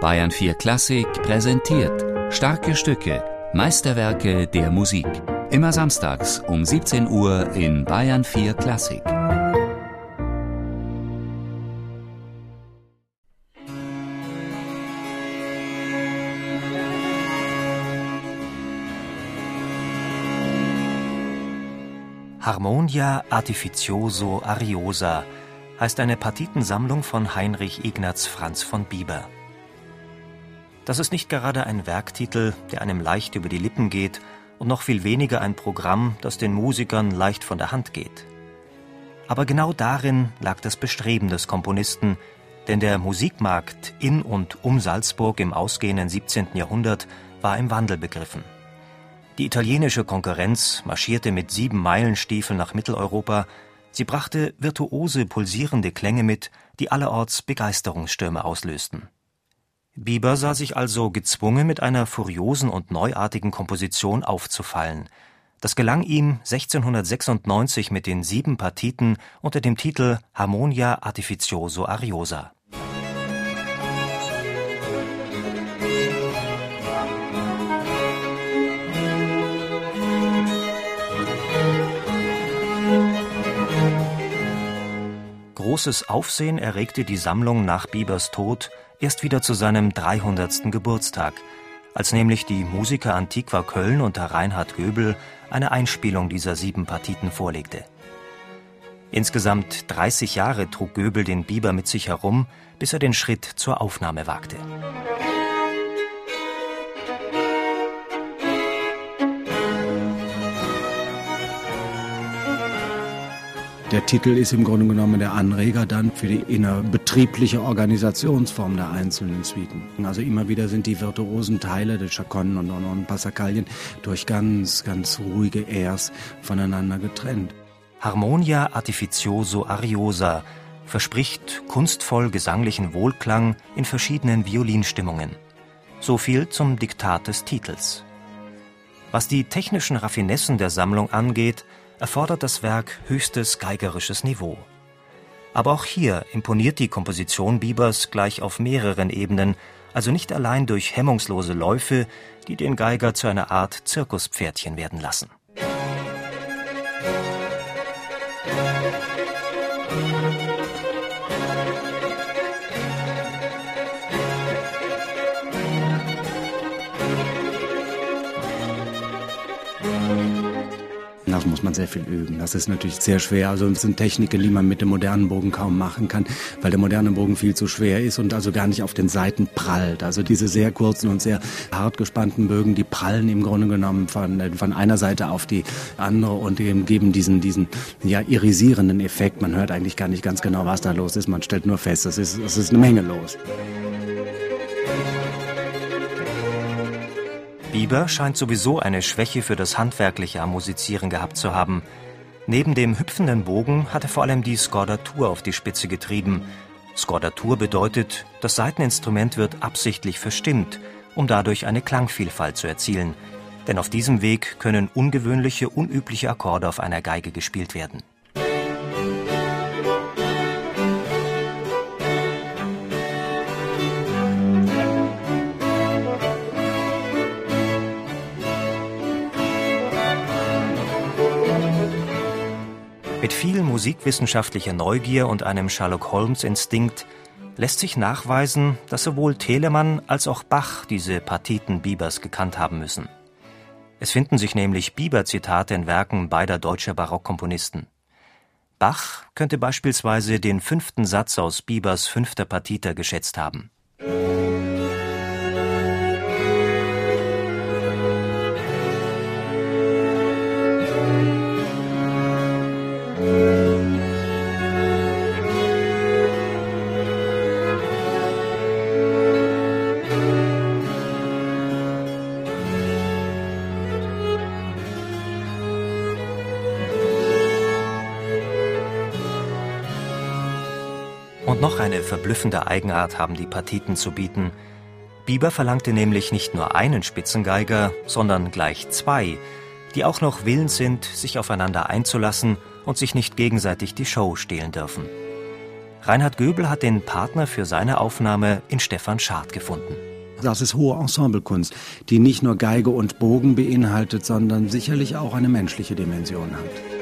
Bayern 4 Klassik präsentiert starke Stücke, Meisterwerke der Musik. Immer samstags um 17 Uhr in Bayern 4 Klassik. Harmonia Artificioso Ariosa heißt eine Partitensammlung von Heinrich Ignaz Franz von Bieber. Das ist nicht gerade ein Werktitel, der einem leicht über die Lippen geht und noch viel weniger ein Programm, das den Musikern leicht von der Hand geht. Aber genau darin lag das Bestreben des Komponisten, denn der Musikmarkt in und um Salzburg im ausgehenden 17. Jahrhundert war im Wandel begriffen. Die italienische Konkurrenz marschierte mit sieben Meilenstiefeln nach Mitteleuropa, sie brachte virtuose, pulsierende Klänge mit, die allerorts Begeisterungsstürme auslösten. Bieber sah sich also gezwungen, mit einer furiosen und neuartigen Komposition aufzufallen. Das gelang ihm 1696 mit den sieben Partiten unter dem Titel Harmonia Artificioso Ariosa. Großes Aufsehen erregte die Sammlung nach Biebers Tod erst wieder zu seinem 300. Geburtstag, als nämlich die Musiker Antiqua Köln unter Reinhard Göbel eine Einspielung dieser sieben Partiten vorlegte. Insgesamt 30 Jahre trug Göbel den Biber mit sich herum, bis er den Schritt zur Aufnahme wagte. Der Titel ist im Grunde genommen der Anreger dann für die innerbetriebliche Organisationsform der einzelnen Suiten. Also immer wieder sind die virtuosen Teile der Chaconnen und, und, und Passacaglia durch ganz, ganz ruhige Airs voneinander getrennt. Harmonia Artificioso Ariosa verspricht kunstvoll gesanglichen Wohlklang in verschiedenen Violinstimmungen. So viel zum Diktat des Titels. Was die technischen Raffinessen der Sammlung angeht, erfordert das Werk höchstes geigerisches Niveau. Aber auch hier imponiert die Komposition Biebers gleich auf mehreren Ebenen, also nicht allein durch hemmungslose Läufe, die den Geiger zu einer Art Zirkuspferdchen werden lassen. Das muss man sehr viel üben. Das ist natürlich sehr schwer. Also es sind Techniken, die man mit dem modernen Bogen kaum machen kann, weil der moderne Bogen viel zu schwer ist und also gar nicht auf den Seiten prallt. Also diese sehr kurzen und sehr hart gespannten Bögen, die prallen im Grunde genommen von, von einer Seite auf die andere und geben diesen, diesen ja, irisierenden Effekt. Man hört eigentlich gar nicht ganz genau, was da los ist. Man stellt nur fest, es ist, es ist eine Menge los. Bieber scheint sowieso eine Schwäche für das handwerkliche am Musizieren gehabt zu haben. Neben dem hüpfenden Bogen hat er vor allem die Skordatur auf die Spitze getrieben. Skordatur bedeutet, das Saiteninstrument wird absichtlich verstimmt, um dadurch eine Klangvielfalt zu erzielen. Denn auf diesem Weg können ungewöhnliche, unübliche Akkorde auf einer Geige gespielt werden. Mit viel musikwissenschaftlicher Neugier und einem Sherlock Holmes-Instinkt lässt sich nachweisen, dass sowohl Telemann als auch Bach diese Partiten Biebers gekannt haben müssen. Es finden sich nämlich Bieber-Zitate in Werken beider deutscher Barockkomponisten. Bach könnte beispielsweise den fünften Satz aus Biebers fünfter Partita geschätzt haben. Und noch eine verblüffende Eigenart haben die Partiten zu bieten. Bieber verlangte nämlich nicht nur einen Spitzengeiger, sondern gleich zwei, die auch noch willens sind, sich aufeinander einzulassen und sich nicht gegenseitig die Show stehlen dürfen. Reinhard Göbel hat den Partner für seine Aufnahme in Stefan Schad gefunden. Das ist hohe Ensemblekunst, die nicht nur Geige und Bogen beinhaltet, sondern sicherlich auch eine menschliche Dimension hat.